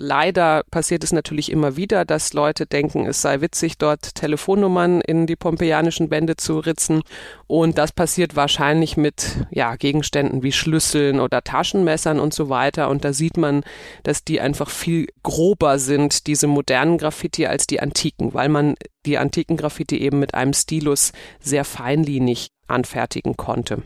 Leider passiert es natürlich immer wieder, dass Leute denken, es sei witzig, dort Telefonnummern in die pompeianischen Wände zu ritzen. Und das passiert wahrscheinlich mit ja, Gegenständen wie Schlüsseln oder Taschenmessern und so weiter. Und da sieht man, dass die einfach viel grober sind, diese modernen Graffiti, als die antiken, weil man die antiken Graffiti eben mit einem Stilus sehr feinlinig anfertigen konnte.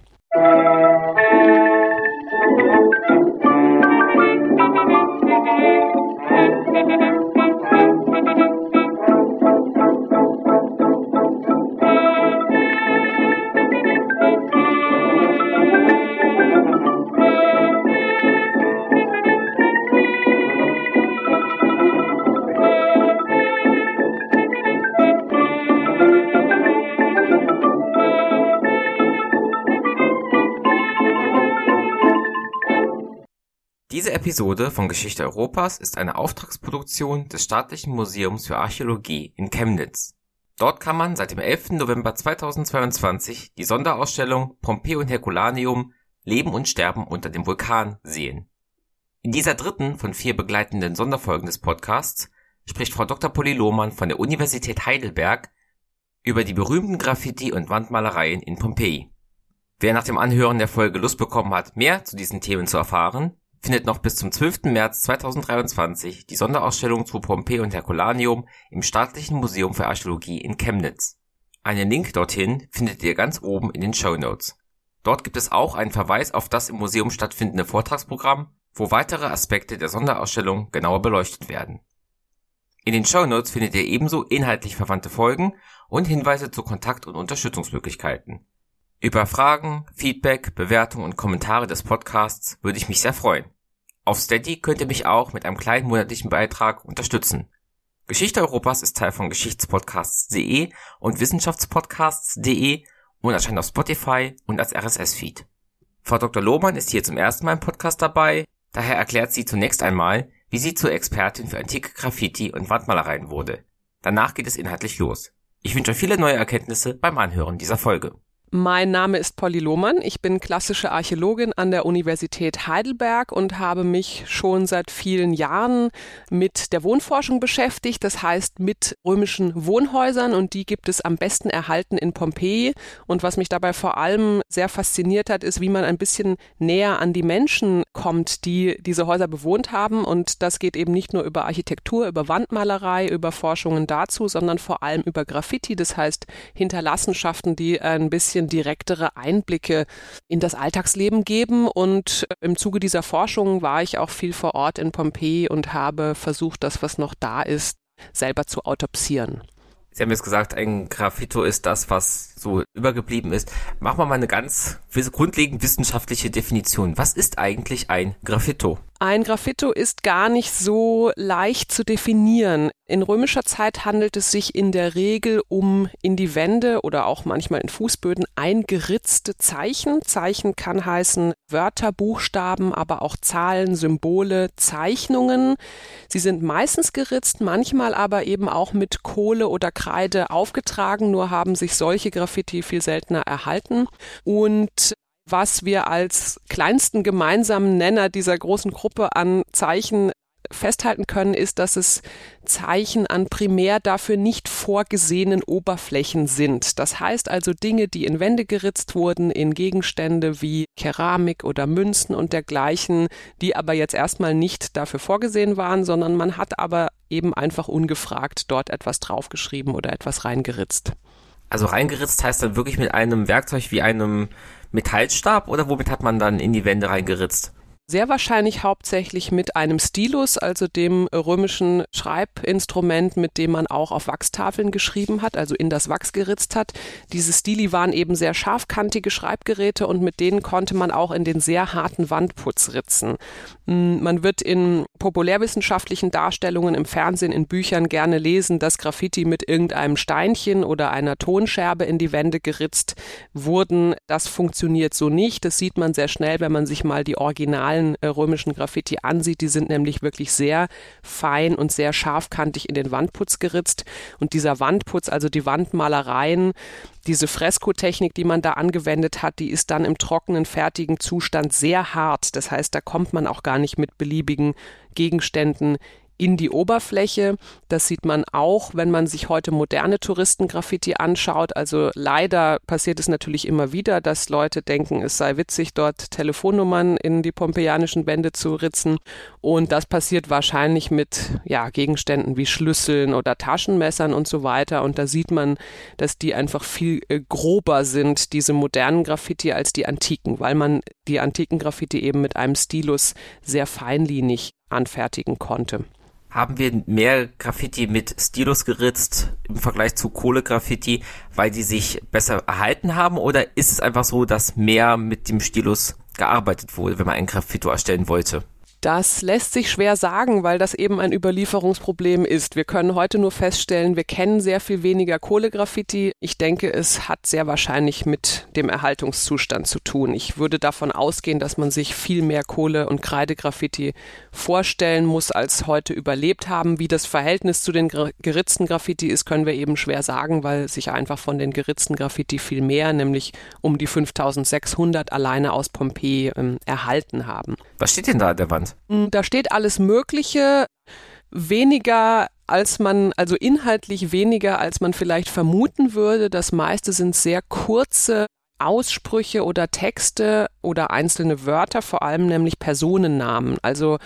Diese Episode von Geschichte Europas ist eine Auftragsproduktion des Staatlichen Museums für Archäologie in Chemnitz. Dort kann man seit dem 11. November 2022 die Sonderausstellung Pompeii Herculaneum Leben und Sterben unter dem Vulkan sehen. In dieser dritten von vier begleitenden Sonderfolgen des Podcasts spricht Frau Dr. Polly Lohmann von der Universität Heidelberg über die berühmten Graffiti und Wandmalereien in Pompeji. Wer nach dem Anhören der Folge Lust bekommen hat, mehr zu diesen Themen zu erfahren, findet noch bis zum 12. März 2023 die Sonderausstellung zu Pompeii und Herculaneum im Staatlichen Museum für Archäologie in Chemnitz. Einen Link dorthin findet ihr ganz oben in den Show Notes. Dort gibt es auch einen Verweis auf das im Museum stattfindende Vortragsprogramm, wo weitere Aspekte der Sonderausstellung genauer beleuchtet werden. In den Show Notes findet ihr ebenso inhaltlich verwandte Folgen und Hinweise zu Kontakt- und Unterstützungsmöglichkeiten. Über Fragen, Feedback, Bewertungen und Kommentare des Podcasts würde ich mich sehr freuen. Auf Steady könnt ihr mich auch mit einem kleinen monatlichen Beitrag unterstützen. Geschichte Europas ist Teil von Geschichtspodcasts.de und Wissenschaftspodcasts.de und erscheint auf Spotify und als RSS-Feed. Frau Dr. Lohmann ist hier zum ersten Mal im Podcast dabei, daher erklärt sie zunächst einmal, wie sie zur Expertin für antike Graffiti und Wandmalereien wurde. Danach geht es inhaltlich los. Ich wünsche euch viele neue Erkenntnisse beim Anhören dieser Folge. Mein Name ist Polly Lohmann. Ich bin klassische Archäologin an der Universität Heidelberg und habe mich schon seit vielen Jahren mit der Wohnforschung beschäftigt. Das heißt mit römischen Wohnhäusern und die gibt es am besten erhalten in Pompeji. Und was mich dabei vor allem sehr fasziniert hat, ist, wie man ein bisschen näher an die Menschen kommt, die diese Häuser bewohnt haben. Und das geht eben nicht nur über Architektur, über Wandmalerei, über Forschungen dazu, sondern vor allem über Graffiti. Das heißt Hinterlassenschaften, die ein bisschen bisschen direktere Einblicke in das Alltagsleben geben. Und im Zuge dieser Forschung war ich auch viel vor Ort in Pompeji und habe versucht, das, was noch da ist, selber zu autopsieren. Sie haben jetzt gesagt, ein Graffito ist das, was so übergeblieben ist. Machen wir mal eine ganz grundlegend wissenschaftliche Definition. Was ist eigentlich ein Graffito? Ein Graffito ist gar nicht so leicht zu definieren. In römischer Zeit handelt es sich in der Regel um in die Wände oder auch manchmal in Fußböden eingeritzte Zeichen. Zeichen kann heißen Wörter, Buchstaben, aber auch Zahlen, Symbole, Zeichnungen. Sie sind meistens geritzt, manchmal aber eben auch mit Kohle oder Kreide aufgetragen, nur haben sich solche Graffiti viel seltener erhalten. Und was wir als kleinsten gemeinsamen Nenner dieser großen Gruppe an Zeichen festhalten können, ist, dass es Zeichen an primär dafür nicht vorgesehenen Oberflächen sind. Das heißt also Dinge, die in Wände geritzt wurden, in Gegenstände wie Keramik oder Münzen und dergleichen, die aber jetzt erstmal nicht dafür vorgesehen waren, sondern man hat aber eben einfach ungefragt dort etwas draufgeschrieben oder etwas reingeritzt. Also reingeritzt heißt dann wirklich mit einem Werkzeug wie einem Metallstab oder womit hat man dann in die Wände reingeritzt? Sehr wahrscheinlich hauptsächlich mit einem Stilus, also dem römischen Schreibinstrument, mit dem man auch auf Wachstafeln geschrieben hat, also in das Wachs geritzt hat. Diese Stili waren eben sehr scharfkantige Schreibgeräte und mit denen konnte man auch in den sehr harten Wandputz ritzen. Hm, man wird in populärwissenschaftlichen Darstellungen im Fernsehen, in Büchern gerne lesen, dass Graffiti mit irgendeinem Steinchen oder einer Tonscherbe in die Wände geritzt wurden. Das funktioniert so nicht. Das sieht man sehr schnell, wenn man sich mal die Original originalen äh, römischen Graffiti ansieht, die sind nämlich wirklich sehr fein und sehr scharfkantig in den Wandputz geritzt. Und dieser Wandputz, also die Wandmalereien, diese Freskotechnik, die man da angewendet hat, die ist dann im trockenen, fertigen Zustand sehr hart. Das heißt, da kommt man auch gar nicht mit beliebigen Gegenständen in die Oberfläche. Das sieht man auch, wenn man sich heute moderne Touristengraffiti anschaut. Also leider passiert es natürlich immer wieder, dass Leute denken, es sei witzig, dort Telefonnummern in die pompeianischen Wände zu ritzen. Und das passiert wahrscheinlich mit ja, Gegenständen wie Schlüsseln oder Taschenmessern und so weiter. Und da sieht man, dass die einfach viel äh, grober sind, diese modernen Graffiti, als die antiken, weil man die antiken Graffiti eben mit einem Stilus sehr feinlinig anfertigen konnte haben wir mehr Graffiti mit Stilus geritzt im Vergleich zu Kohlegraffiti, weil die sich besser erhalten haben? Oder ist es einfach so, dass mehr mit dem Stilus gearbeitet wurde, wenn man ein Graffito erstellen wollte? Das lässt sich schwer sagen, weil das eben ein Überlieferungsproblem ist. Wir können heute nur feststellen, wir kennen sehr viel weniger Kohlegraffiti. Ich denke, es hat sehr wahrscheinlich mit dem Erhaltungszustand zu tun. Ich würde davon ausgehen, dass man sich viel mehr Kohle- und Kreidegraffiti vorstellen muss, als heute überlebt haben. Wie das Verhältnis zu den geritzten Graffiti ist, können wir eben schwer sagen, weil sich einfach von den geritzten Graffiti viel mehr, nämlich um die 5600 alleine aus Pompeji ähm, erhalten haben. Was steht denn da an der Wand? Mm, da steht alles Mögliche, weniger als man, also inhaltlich weniger als man vielleicht vermuten würde. Das meiste sind sehr kurze Aussprüche oder Texte oder einzelne Wörter, vor allem nämlich Personennamen. Also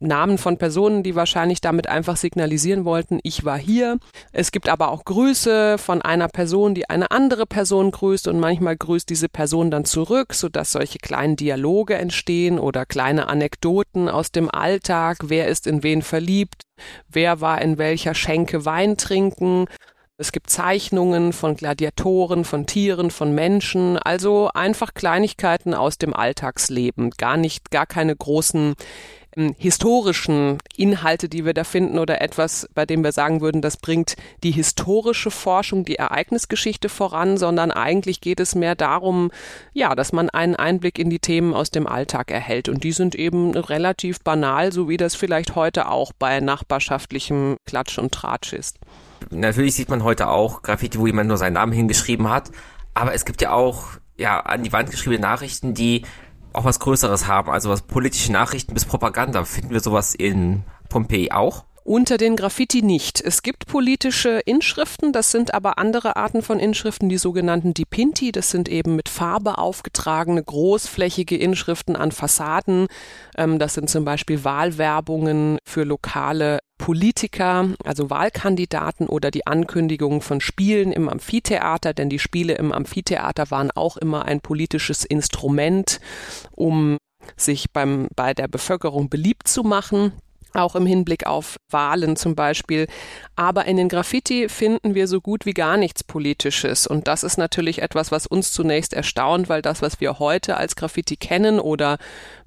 Namen von Personen, die wahrscheinlich damit einfach signalisieren wollten, ich war hier. Es gibt aber auch Grüße von einer Person, die eine andere Person grüßt und manchmal grüßt diese Person dann zurück, sodass solche kleinen Dialoge entstehen oder kleine Anekdoten aus dem Alltag. Wer ist in wen verliebt? Wer war in welcher Schenke Wein trinken? Es gibt Zeichnungen von Gladiatoren, von Tieren, von Menschen, also einfach Kleinigkeiten aus dem Alltagsleben, gar nicht, gar keine großen ähm, historischen Inhalte, die wir da finden oder etwas, bei dem wir sagen würden, das bringt die historische Forschung, die Ereignisgeschichte voran, sondern eigentlich geht es mehr darum, ja, dass man einen Einblick in die Themen aus dem Alltag erhält. Und die sind eben relativ banal, so wie das vielleicht heute auch bei nachbarschaftlichem Klatsch und Tratsch ist. Natürlich sieht man heute auch Graffiti, wo jemand nur seinen Namen hingeschrieben hat. Aber es gibt ja auch ja, an die Wand geschriebene Nachrichten, die auch was Größeres haben, also was politische Nachrichten bis Propaganda. Finden wir sowas in Pompeji auch? Unter den Graffiti nicht. Es gibt politische Inschriften, das sind aber andere Arten von Inschriften, die sogenannten Dipinti. Das sind eben mit Farbe aufgetragene, großflächige Inschriften an Fassaden. Ähm, das sind zum Beispiel Wahlwerbungen für lokale Politiker, also Wahlkandidaten oder die Ankündigung von Spielen im Amphitheater, denn die Spiele im Amphitheater waren auch immer ein politisches Instrument, um sich beim, bei der Bevölkerung beliebt zu machen auch im Hinblick auf Wahlen zum Beispiel. Aber in den Graffiti finden wir so gut wie gar nichts Politisches. Und das ist natürlich etwas, was uns zunächst erstaunt, weil das, was wir heute als Graffiti kennen oder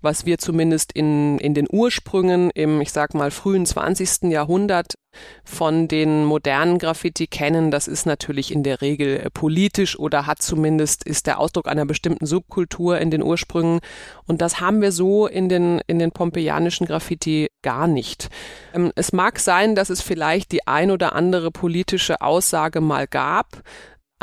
was wir zumindest in, in den Ursprüngen im, ich sag mal, frühen 20. Jahrhundert von den modernen Graffiti kennen, das ist natürlich in der Regel äh, politisch oder hat zumindest, ist der Ausdruck einer bestimmten Subkultur in den Ursprüngen. Und das haben wir so in den, in den pompeianischen Graffiti gar nicht. Ähm, es mag sein, dass es vielleicht die ein oder andere politische Aussage mal gab,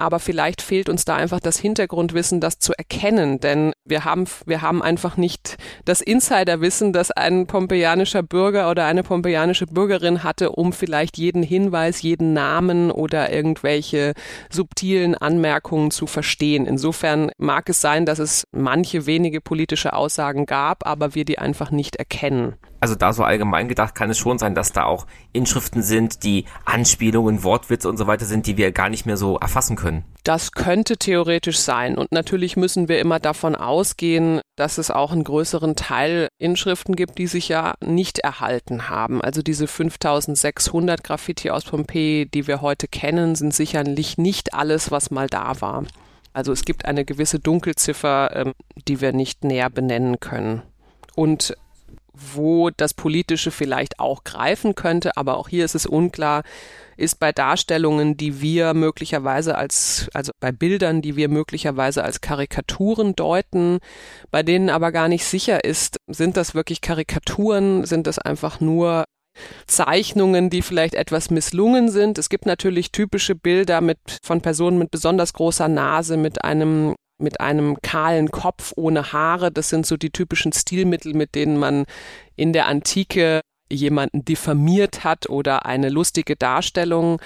aber vielleicht fehlt uns da einfach das Hintergrundwissen, das zu erkennen, denn wir haben, wir haben einfach nicht das Insiderwissen, das ein pompeianischer Bürger oder eine pompeianische Bürgerin hatte, um vielleicht jeden Hinweis, jeden Namen oder irgendwelche subtilen Anmerkungen zu verstehen. Insofern mag es sein, dass es manche wenige politische Aussagen gab, aber wir die einfach nicht erkennen also da so allgemein gedacht, kann es schon sein, dass da auch Inschriften sind, die Anspielungen, Wortwitze und so weiter sind, die wir gar nicht mehr so erfassen können. Das könnte theoretisch sein. Und natürlich müssen wir immer davon ausgehen, dass es auch einen größeren Teil Inschriften gibt, die sich ja nicht erhalten haben. Also diese 5600 Graffiti aus Pompeji, die wir heute kennen, sind sicherlich nicht alles, was mal da war. Also es gibt eine gewisse Dunkelziffer, ähm, die wir nicht näher benennen können. Und wo das Politische vielleicht auch greifen könnte, aber auch hier ist es unklar, ist bei Darstellungen, die wir möglicherweise als, also bei Bildern, die wir möglicherweise als Karikaturen deuten, bei denen aber gar nicht sicher ist, sind das wirklich Karikaturen, sind das einfach nur Zeichnungen, die vielleicht etwas misslungen sind. Es gibt natürlich typische Bilder mit, von Personen mit besonders großer Nase, mit einem mit einem kahlen Kopf ohne Haare. Das sind so die typischen Stilmittel, mit denen man in der Antike jemanden diffamiert hat oder eine lustige Darstellung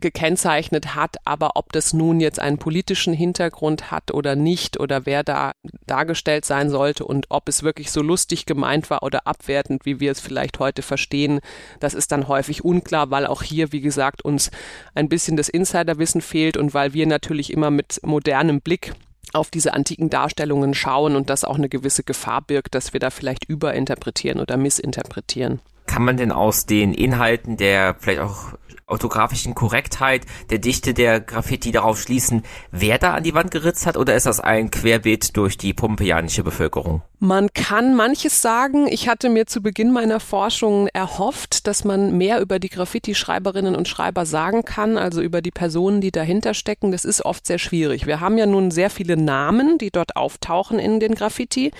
gekennzeichnet hat, aber ob das nun jetzt einen politischen Hintergrund hat oder nicht oder wer da dargestellt sein sollte und ob es wirklich so lustig gemeint war oder abwertend, wie wir es vielleicht heute verstehen, das ist dann häufig unklar, weil auch hier, wie gesagt, uns ein bisschen das Insiderwissen fehlt und weil wir natürlich immer mit modernem Blick auf diese antiken Darstellungen schauen und das auch eine gewisse Gefahr birgt, dass wir da vielleicht überinterpretieren oder missinterpretieren. Kann man denn aus den Inhalten der vielleicht auch orthografischen Korrektheit der Dichte der Graffiti darauf schließen, wer da an die Wand geritzt hat, oder ist das ein Querbeet durch die pompeianische Bevölkerung? Man kann manches sagen. Ich hatte mir zu Beginn meiner Forschung erhofft, dass man mehr über die Graffiti-Schreiberinnen und Schreiber sagen kann, also über die Personen, die dahinter stecken. Das ist oft sehr schwierig. Wir haben ja nun sehr viele Namen, die dort auftauchen in den Graffiti.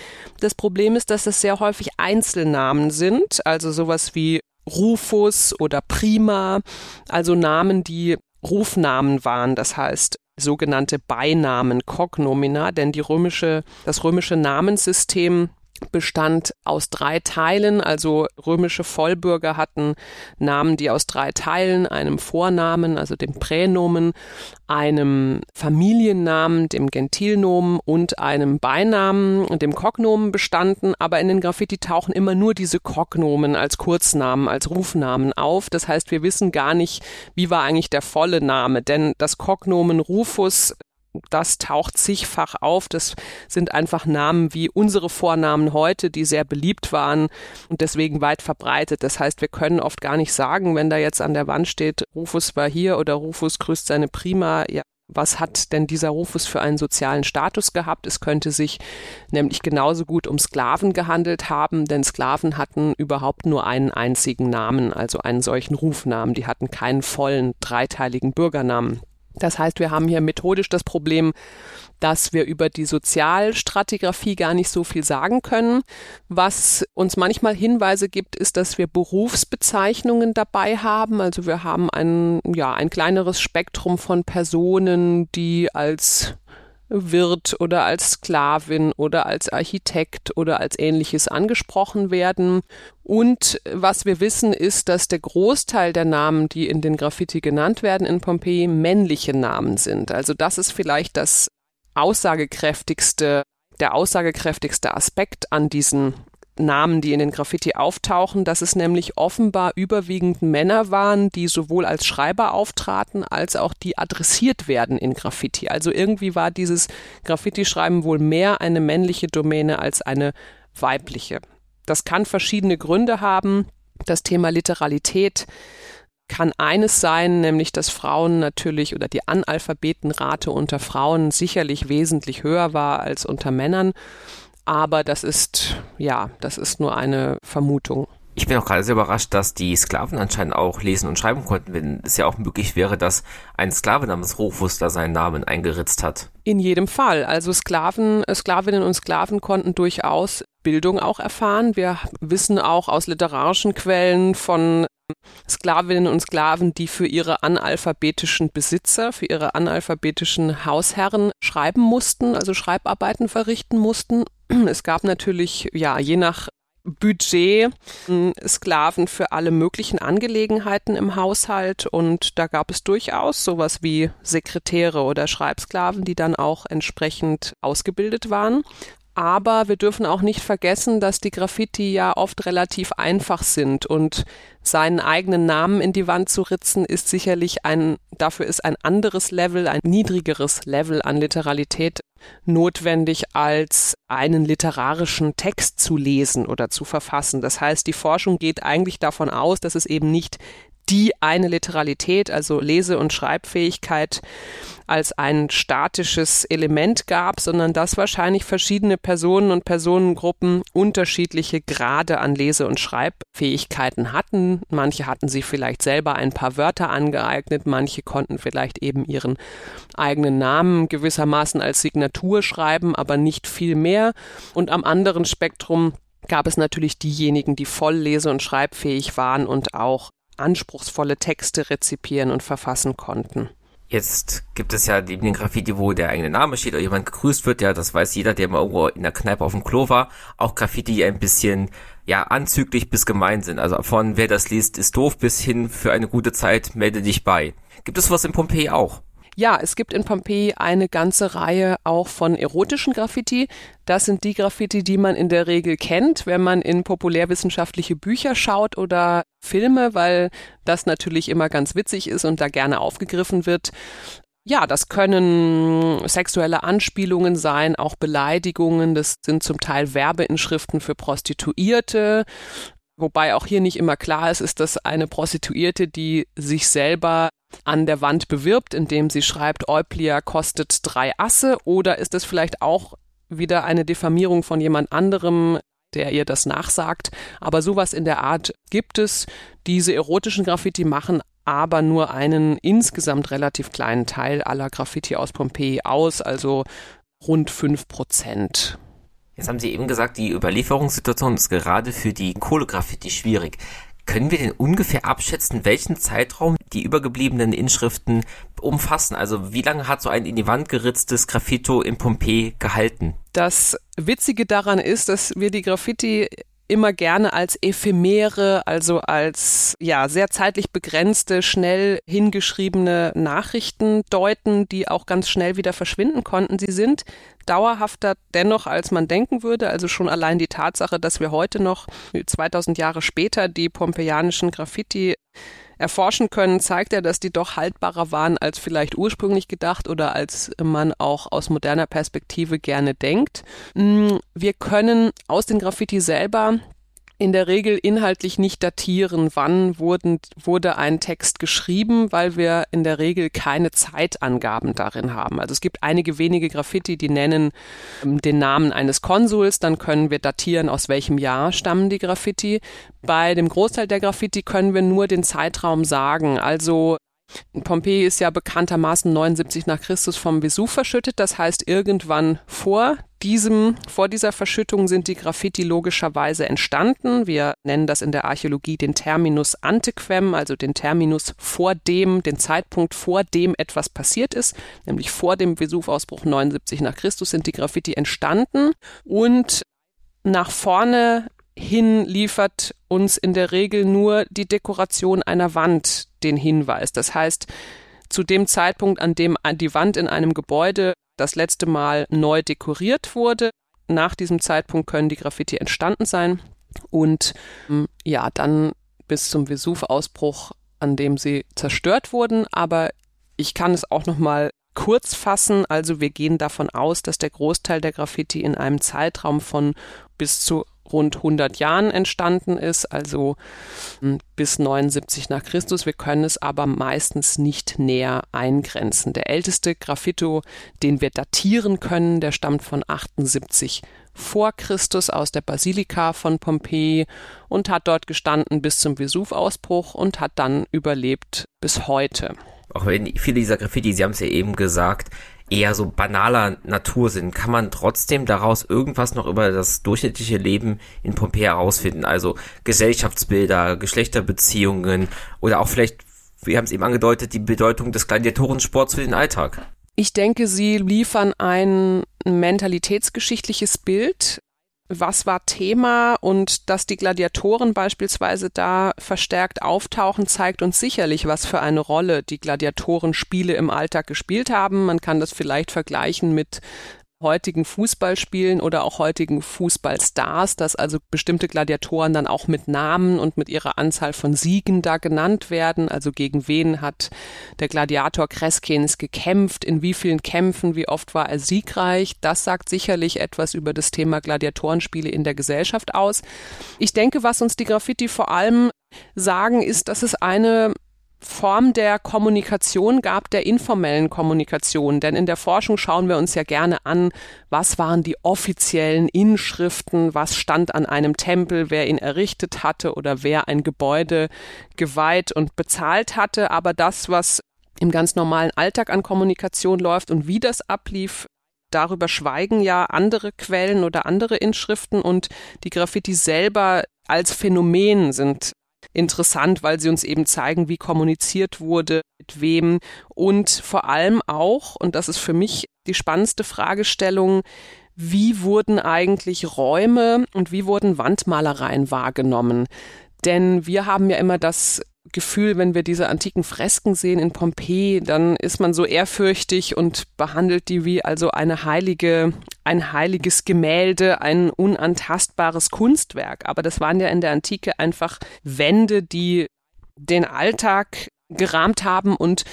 Das Problem ist, dass es sehr häufig Einzelnamen sind, also sowas wie Rufus oder Prima, also Namen, die Rufnamen waren, das heißt sogenannte Beinamen, Cognomina, denn die römische, das römische Namenssystem bestand aus drei Teilen, also römische Vollbürger hatten Namen, die aus drei Teilen, einem Vornamen, also dem Pränomen, einem Familiennamen, dem Gentilnomen und einem Beinamen, dem Kognomen bestanden, aber in den Graffiti tauchen immer nur diese Kognomen als Kurznamen, als Rufnamen auf. Das heißt, wir wissen gar nicht, wie war eigentlich der volle Name, denn das Kognomen Rufus das taucht zigfach auf. Das sind einfach Namen wie unsere Vornamen heute, die sehr beliebt waren und deswegen weit verbreitet. Das heißt, wir können oft gar nicht sagen, wenn da jetzt an der Wand steht, Rufus war hier oder Rufus grüßt seine Prima, ja, was hat denn dieser Rufus für einen sozialen Status gehabt? Es könnte sich nämlich genauso gut um Sklaven gehandelt haben, denn Sklaven hatten überhaupt nur einen einzigen Namen, also einen solchen Rufnamen. Die hatten keinen vollen dreiteiligen Bürgernamen. Das heißt, wir haben hier methodisch das Problem, dass wir über die Sozialstratigraphie gar nicht so viel sagen können. Was uns manchmal Hinweise gibt, ist, dass wir Berufsbezeichnungen dabei haben. Also wir haben ein, ja, ein kleineres Spektrum von Personen, die als Wirt oder als Sklavin oder als Architekt oder als ähnliches angesprochen werden. Und was wir wissen, ist, dass der Großteil der Namen, die in den Graffiti genannt werden in Pompeji, männliche Namen sind. Also das ist vielleicht das aussagekräftigste, der aussagekräftigste Aspekt an diesen Namen, die in den Graffiti auftauchen, dass es nämlich offenbar überwiegend Männer waren, die sowohl als Schreiber auftraten, als auch die adressiert werden in Graffiti. Also irgendwie war dieses Graffiti-Schreiben wohl mehr eine männliche Domäne als eine weibliche. Das kann verschiedene Gründe haben. Das Thema Literalität kann eines sein, nämlich dass Frauen natürlich oder die Analphabetenrate unter Frauen sicherlich wesentlich höher war als unter Männern. Aber das ist, ja, das ist nur eine Vermutung. Ich bin auch gerade sehr überrascht, dass die Sklaven anscheinend auch lesen und schreiben konnten, wenn es ja auch möglich wäre, dass ein Sklave namens Rufus da seinen Namen eingeritzt hat. In jedem Fall. Also Sklaven, Sklavinnen und Sklaven konnten durchaus Bildung auch erfahren. Wir wissen auch aus literarischen Quellen von Sklavinnen und Sklaven, die für ihre analphabetischen Besitzer, für ihre analphabetischen Hausherren schreiben mussten, also Schreibarbeiten verrichten mussten. Es gab natürlich, ja, je nach Budget Sklaven für alle möglichen Angelegenheiten im Haushalt und da gab es durchaus sowas wie Sekretäre oder Schreibsklaven, die dann auch entsprechend ausgebildet waren. Aber wir dürfen auch nicht vergessen, dass die Graffiti ja oft relativ einfach sind und seinen eigenen Namen in die Wand zu ritzen ist sicherlich ein, dafür ist ein anderes Level, ein niedrigeres Level an Literalität notwendig, als einen literarischen Text zu lesen oder zu verfassen. Das heißt, die Forschung geht eigentlich davon aus, dass es eben nicht die eine Literalität, also Lese- und Schreibfähigkeit als ein statisches Element gab, sondern dass wahrscheinlich verschiedene Personen und Personengruppen unterschiedliche Grade an Lese- und Schreibfähigkeiten hatten. Manche hatten sich vielleicht selber ein paar Wörter angeeignet, manche konnten vielleicht eben ihren eigenen Namen gewissermaßen als Signatur schreiben, aber nicht viel mehr. Und am anderen Spektrum gab es natürlich diejenigen, die voll lese- und schreibfähig waren und auch anspruchsvolle Texte rezipieren und verfassen konnten. Jetzt gibt es ja neben den Graffiti, wo der eigene Name steht oder jemand gegrüßt wird, ja, das weiß jeder, der mal irgendwo in der Kneipe auf dem Klo war, auch Graffiti, die ein bisschen, ja, anzüglich bis gemein sind. Also von wer das liest, ist doof bis hin für eine gute Zeit, melde dich bei. Gibt es was in Pompeji auch? Ja, es gibt in Pompeji eine ganze Reihe auch von erotischen Graffiti. Das sind die Graffiti, die man in der Regel kennt, wenn man in populärwissenschaftliche Bücher schaut oder Filme, weil das natürlich immer ganz witzig ist und da gerne aufgegriffen wird. Ja, das können sexuelle Anspielungen sein, auch Beleidigungen. Das sind zum Teil Werbeinschriften für Prostituierte. Wobei auch hier nicht immer klar ist, ist das eine Prostituierte, die sich selber an der Wand bewirbt, indem sie schreibt, Euplia kostet drei Asse, oder ist es vielleicht auch wieder eine Diffamierung von jemand anderem, der ihr das nachsagt. Aber sowas in der Art gibt es. Diese erotischen Graffiti machen aber nur einen insgesamt relativ kleinen Teil aller Graffiti aus Pompeji aus, also rund fünf Prozent. Jetzt haben Sie eben gesagt, die Überlieferungssituation ist gerade für die Kohlegraffiti schwierig. Können wir denn ungefähr abschätzen, welchen Zeitraum die übergebliebenen Inschriften umfassen? Also wie lange hat so ein in die Wand geritztes Graffito in Pompeji gehalten? Das Witzige daran ist, dass wir die Graffiti immer gerne als ephemere, also als ja sehr zeitlich begrenzte, schnell hingeschriebene Nachrichten deuten, die auch ganz schnell wieder verschwinden konnten. Sie sind dauerhafter dennoch, als man denken würde. Also schon allein die Tatsache, dass wir heute noch 2000 Jahre später die pompeianischen Graffiti erforschen können, zeigt ja, dass die doch haltbarer waren als vielleicht ursprünglich gedacht oder als man auch aus moderner Perspektive gerne denkt. Mm, wir können aus den Graffiti selber in der Regel inhaltlich nicht datieren, wann wurden, wurde ein Text geschrieben, weil wir in der Regel keine Zeitangaben darin haben. Also es gibt einige wenige Graffiti, die nennen ähm, den Namen eines Konsuls, dann können wir datieren, aus welchem Jahr stammen die Graffiti. Bei dem Großteil der Graffiti können wir nur den Zeitraum sagen. Also Pompeji ist ja bekanntermaßen 79 nach Christus vom Vesuv verschüttet. Das heißt, irgendwann vor diesem, vor dieser Verschüttung sind die Graffiti logischerweise entstanden. Wir nennen das in der Archäologie den Terminus antequem, also den Terminus vor dem, den Zeitpunkt vor dem etwas passiert ist, nämlich vor dem Vesuvausbruch 79 nach Christus sind die Graffiti entstanden und nach vorne hin liefert uns in der Regel nur die Dekoration einer Wand den Hinweis. Das heißt, zu dem Zeitpunkt, an dem die Wand in einem Gebäude das letzte Mal neu dekoriert wurde, nach diesem Zeitpunkt können die Graffiti entstanden sein und hm, ja, dann bis zum Vesuv-Ausbruch, an dem sie zerstört wurden. Aber ich kann es auch noch mal kurz fassen. Also wir gehen davon aus, dass der Großteil der Graffiti in einem Zeitraum von bis zu rund 100 Jahren entstanden ist, also hm, bis 79 nach Christus. Wir können es aber meistens nicht näher eingrenzen. Der älteste Graffito, den wir datieren können, der stammt von 78 vor Christus aus der Basilika von Pompeji und hat dort gestanden bis zum Vesuvausbruch und hat dann überlebt bis heute. Auch wenn viele dieser Graffiti, Sie haben es ja eben gesagt, eher so banaler Natur sind, kann man trotzdem daraus irgendwas noch über das durchschnittliche Leben in Pompeji herausfinden. Also Gesellschaftsbilder, Geschlechterbeziehungen oder auch vielleicht, wir haben es eben angedeutet, die Bedeutung des Gladiatorensports für den Alltag. Ich denke, sie liefern ein mentalitätsgeschichtliches Bild was war Thema und dass die Gladiatoren beispielsweise da verstärkt auftauchen, zeigt uns sicherlich, was für eine Rolle die Gladiatorenspiele im Alltag gespielt haben. Man kann das vielleicht vergleichen mit heutigen Fußballspielen oder auch heutigen Fußballstars, dass also bestimmte Gladiatoren dann auch mit Namen und mit ihrer Anzahl von Siegen da genannt werden. Also gegen wen hat der Gladiator Kreskens gekämpft, in wie vielen Kämpfen, wie oft war er siegreich. Das sagt sicherlich etwas über das Thema Gladiatorenspiele in der Gesellschaft aus. Ich denke, was uns die Graffiti vor allem sagen, ist, dass es eine Form der Kommunikation gab, der informellen Kommunikation. Denn in der Forschung schauen wir uns ja gerne an, was waren die offiziellen Inschriften, was stand an einem Tempel, wer ihn errichtet hatte oder wer ein Gebäude geweiht und bezahlt hatte. Aber das, was im ganz normalen Alltag an Kommunikation läuft und wie das ablief, darüber schweigen ja andere Quellen oder andere Inschriften und die Graffiti selber als Phänomen sind interessant, weil sie uns eben zeigen, wie kommuniziert wurde, mit wem und vor allem auch, und das ist für mich die spannendste Fragestellung, wie wurden eigentlich Räume und wie wurden Wandmalereien wahrgenommen? Denn wir haben ja immer das Gefühl, wenn wir diese antiken Fresken sehen in Pompeji, dann ist man so ehrfürchtig und behandelt die wie also eine heilige, ein heiliges Gemälde, ein unantastbares Kunstwerk. Aber das waren ja in der Antike einfach Wände, die den Alltag gerahmt haben und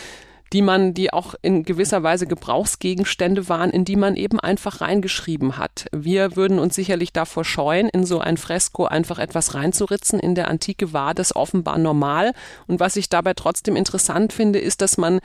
die man, die auch in gewisser Weise Gebrauchsgegenstände waren, in die man eben einfach reingeschrieben hat. Wir würden uns sicherlich davor scheuen, in so ein Fresko einfach etwas reinzuritzen. In der Antike war das offenbar normal. Und was ich dabei trotzdem interessant finde, ist, dass man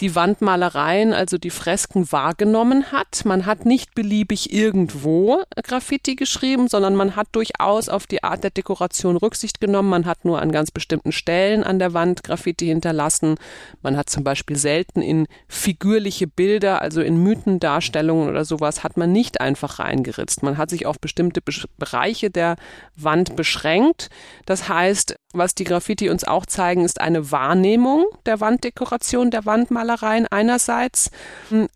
die Wandmalereien, also die Fresken wahrgenommen hat. Man hat nicht beliebig irgendwo Graffiti geschrieben, sondern man hat durchaus auf die Art der Dekoration Rücksicht genommen. Man hat nur an ganz bestimmten Stellen an der Wand Graffiti hinterlassen. Man hat zum Beispiel selten in figürliche Bilder, also in Mythendarstellungen oder sowas, hat man nicht einfach reingeritzt. Man hat sich auf bestimmte Bereiche der Wand beschränkt. Das heißt, was die Graffiti uns auch zeigen, ist eine Wahrnehmung der Wanddekoration, der Wandmalereien einerseits,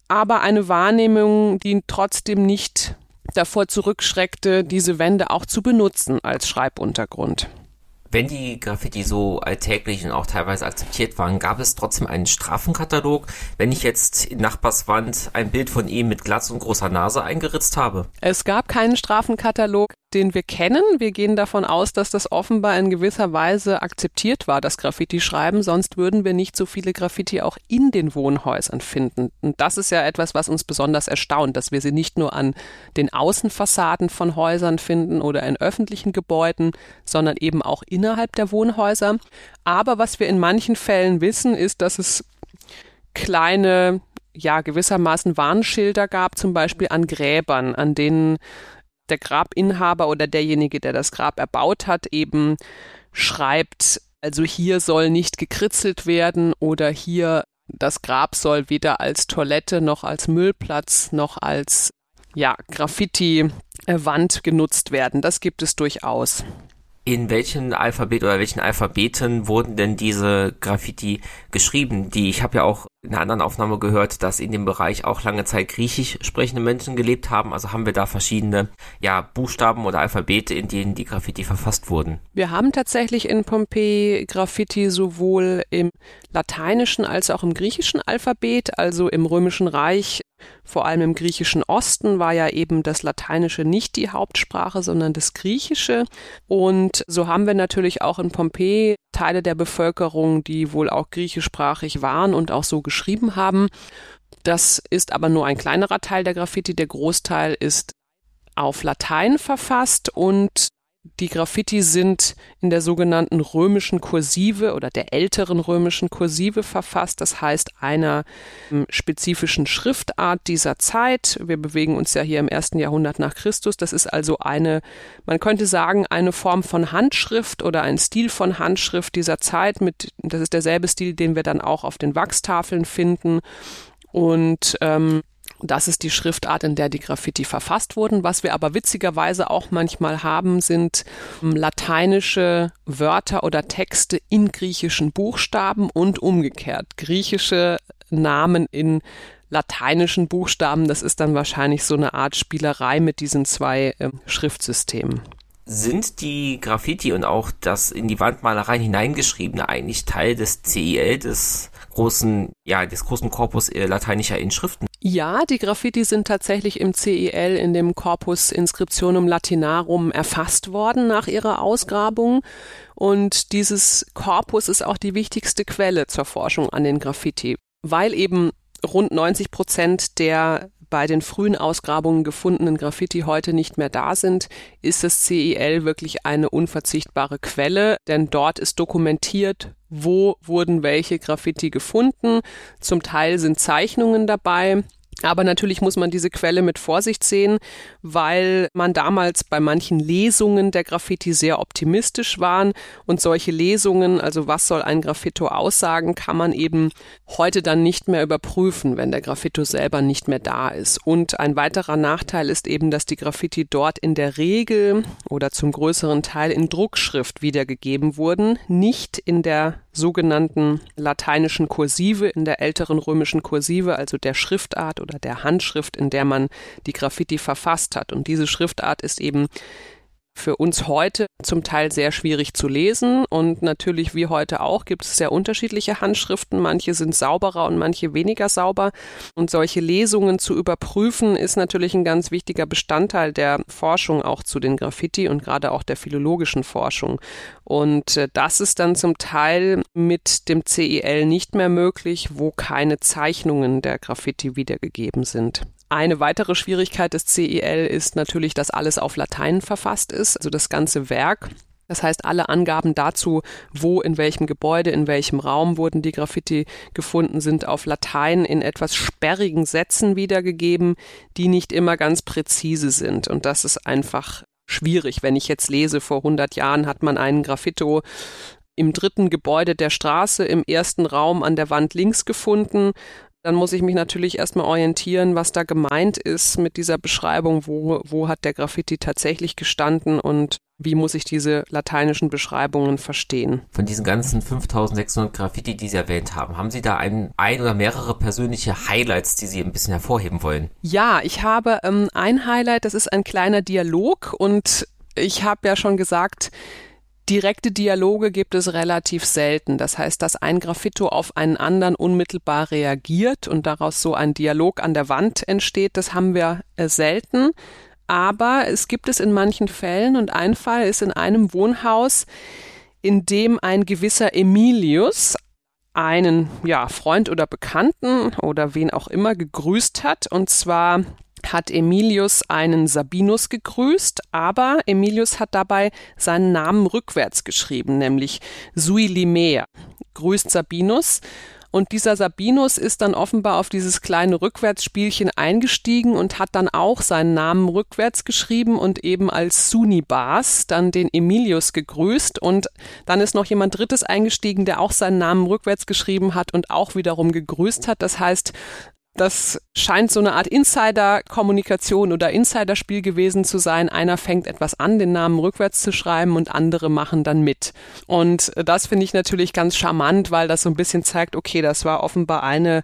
aber eine Wahrnehmung, die trotzdem nicht davor zurückschreckte, diese Wände auch zu benutzen als Schreibuntergrund. Wenn die Graffiti so alltäglich und auch teilweise akzeptiert waren, gab es trotzdem einen Strafenkatalog, wenn ich jetzt in Nachbarswand ein Bild von ihm mit Glatz und großer Nase eingeritzt habe? Es gab keinen Strafenkatalog den wir kennen. Wir gehen davon aus, dass das offenbar in gewisser Weise akzeptiert war, das Graffiti-Schreiben. Sonst würden wir nicht so viele Graffiti auch in den Wohnhäusern finden. Und das ist ja etwas, was uns besonders erstaunt, dass wir sie nicht nur an den Außenfassaden von Häusern finden oder in öffentlichen Gebäuden, sondern eben auch innerhalb der Wohnhäuser. Aber was wir in manchen Fällen wissen, ist, dass es kleine ja, gewissermaßen Warnschilder gab, zum Beispiel an Gräbern, an denen der Grabinhaber oder derjenige, der das Grab erbaut hat, eben schreibt, also hier soll nicht gekritzelt werden oder hier das Grab soll weder als Toilette noch als Müllplatz noch als ja, Graffiti-Wand genutzt werden. Das gibt es durchaus. In welchen Alphabet oder welchen Alphabeten wurden denn diese Graffiti geschrieben? Die, ich habe ja auch in einer anderen Aufnahme gehört, dass in dem Bereich auch lange Zeit griechisch sprechende Menschen gelebt haben. Also haben wir da verschiedene ja, Buchstaben oder Alphabete, in denen die Graffiti verfasst wurden. Wir haben tatsächlich in Pompeji Graffiti sowohl im lateinischen als auch im griechischen Alphabet, also im römischen Reich vor allem im griechischen Osten war ja eben das Lateinische nicht die Hauptsprache, sondern das Griechische. Und so haben wir natürlich auch in Pompeji Teile der Bevölkerung, die wohl auch griechischsprachig waren und auch so geschrieben haben. Das ist aber nur ein kleinerer Teil der Graffiti. Der Großteil ist auf Latein verfasst und die Graffiti sind in der sogenannten römischen Kursive oder der älteren römischen Kursive verfasst, das heißt einer ähm, spezifischen Schriftart dieser Zeit. Wir bewegen uns ja hier im ersten Jahrhundert nach Christus. Das ist also eine, man könnte sagen, eine Form von Handschrift oder ein Stil von Handschrift dieser Zeit. Mit, das ist derselbe Stil, den wir dann auch auf den Wachstafeln finden. Und ähm, das ist die Schriftart, in der die Graffiti verfasst wurden. Was wir aber witzigerweise auch manchmal haben, sind ähm, lateinische Wörter oder Texte in griechischen Buchstaben und umgekehrt. Griechische Namen in lateinischen Buchstaben. Das ist dann wahrscheinlich so eine Art Spielerei mit diesen zwei äh, Schriftsystemen. Sind die Graffiti und auch das in die Wandmalereien hineingeschriebene eigentlich Teil des CIL, des großen, ja, des großen Korpus äh, lateinischer Inschriften? Ja, die Graffiti sind tatsächlich im CEL in dem Corpus Inscriptionum Latinarum erfasst worden nach ihrer Ausgrabung. Und dieses Korpus ist auch die wichtigste Quelle zur Forschung an den Graffiti, weil eben rund 90 Prozent der bei den frühen Ausgrabungen gefundenen Graffiti heute nicht mehr da sind, ist das CEL wirklich eine unverzichtbare Quelle, denn dort ist dokumentiert, wo wurden welche Graffiti gefunden. Zum Teil sind Zeichnungen dabei, Aber natürlich muss man diese Quelle mit Vorsicht sehen, weil man damals bei manchen Lesungen der Graffiti sehr optimistisch waren und solche Lesungen, also was soll ein Graffito aussagen, kann man eben heute dann nicht mehr überprüfen, wenn der Graffito selber nicht mehr da ist. Und ein weiterer Nachteil ist eben, dass die Graffiti dort in der Regel oder zum größeren Teil in Druckschrift wiedergegeben wurden, nicht in der sogenannten lateinischen Kursive, in der älteren römischen Kursive, also der Schriftart oder der Handschrift, in der man die Graffiti verfasst hat. Und diese Schriftart ist eben für uns heute zum Teil sehr schwierig zu lesen und natürlich wie heute auch gibt es sehr unterschiedliche Handschriften. Manche sind sauberer und manche weniger sauber. Und solche Lesungen zu überprüfen ist natürlich ein ganz wichtiger Bestandteil der Forschung auch zu den Graffiti und gerade auch der philologischen Forschung. Und äh, das ist dann zum Teil mit dem CEL nicht mehr möglich, wo keine Zeichnungen der Graffiti wiedergegeben sind. Eine weitere Schwierigkeit des CEL ist natürlich, dass alles auf Latein verfasst ist, also das ganze Werk. Das heißt, alle Angaben dazu, wo, in welchem Gebäude, in welchem Raum wurden die Graffiti gefunden, sind auf Latein in etwas sperrigen Sätzen wiedergegeben, die nicht immer ganz präzise sind. Und das ist einfach schwierig. Wenn ich jetzt lese, vor 100 Jahren hat man einen Graffito im dritten Gebäude der Straße im ersten Raum an der Wand links gefunden dann muss ich mich natürlich erstmal orientieren, was da gemeint ist mit dieser Beschreibung, wo, wo hat der Graffiti tatsächlich gestanden und wie muss ich diese lateinischen Beschreibungen verstehen? Von diesen ganzen 5600 Graffiti, die Sie erwähnt haben, haben Sie da ein, ein oder mehrere persönliche Highlights, die Sie ein bisschen hervorheben wollen? Ja, ich habe ähm, ein Highlight, das ist ein kleiner Dialog und ich habe ja schon gesagt, Direkte Dialoge gibt es relativ selten. Das heißt, dass ein Graffito auf einen anderen unmittelbar reagiert und daraus so ein Dialog an der Wand entsteht, das haben wir äh, selten. Aber es gibt es in manchen Fällen und ein Fall ist in einem Wohnhaus, in dem ein gewisser Emilius einen ja, Freund oder Bekannten oder wen auch immer gegrüßt hat. Und zwar hat Emilius einen Sabinus gegrüßt, aber Emilius hat dabei seinen Namen rückwärts geschrieben, nämlich Sui Limea. Grüßt Sabinus. Und dieser Sabinus ist dann offenbar auf dieses kleine Rückwärtsspielchen eingestiegen und hat dann auch seinen Namen rückwärts geschrieben und eben als Sunibas dann den Emilius gegrüßt. Und dann ist noch jemand Drittes eingestiegen, der auch seinen Namen rückwärts geschrieben hat und auch wiederum gegrüßt hat. Das heißt, das scheint so eine Art Insider-Kommunikation oder Insiderspiel gewesen zu sein. Einer fängt etwas an, den Namen rückwärts zu schreiben und andere machen dann mit. Und das finde ich natürlich ganz charmant, weil das so ein bisschen zeigt, okay, das war offenbar eine,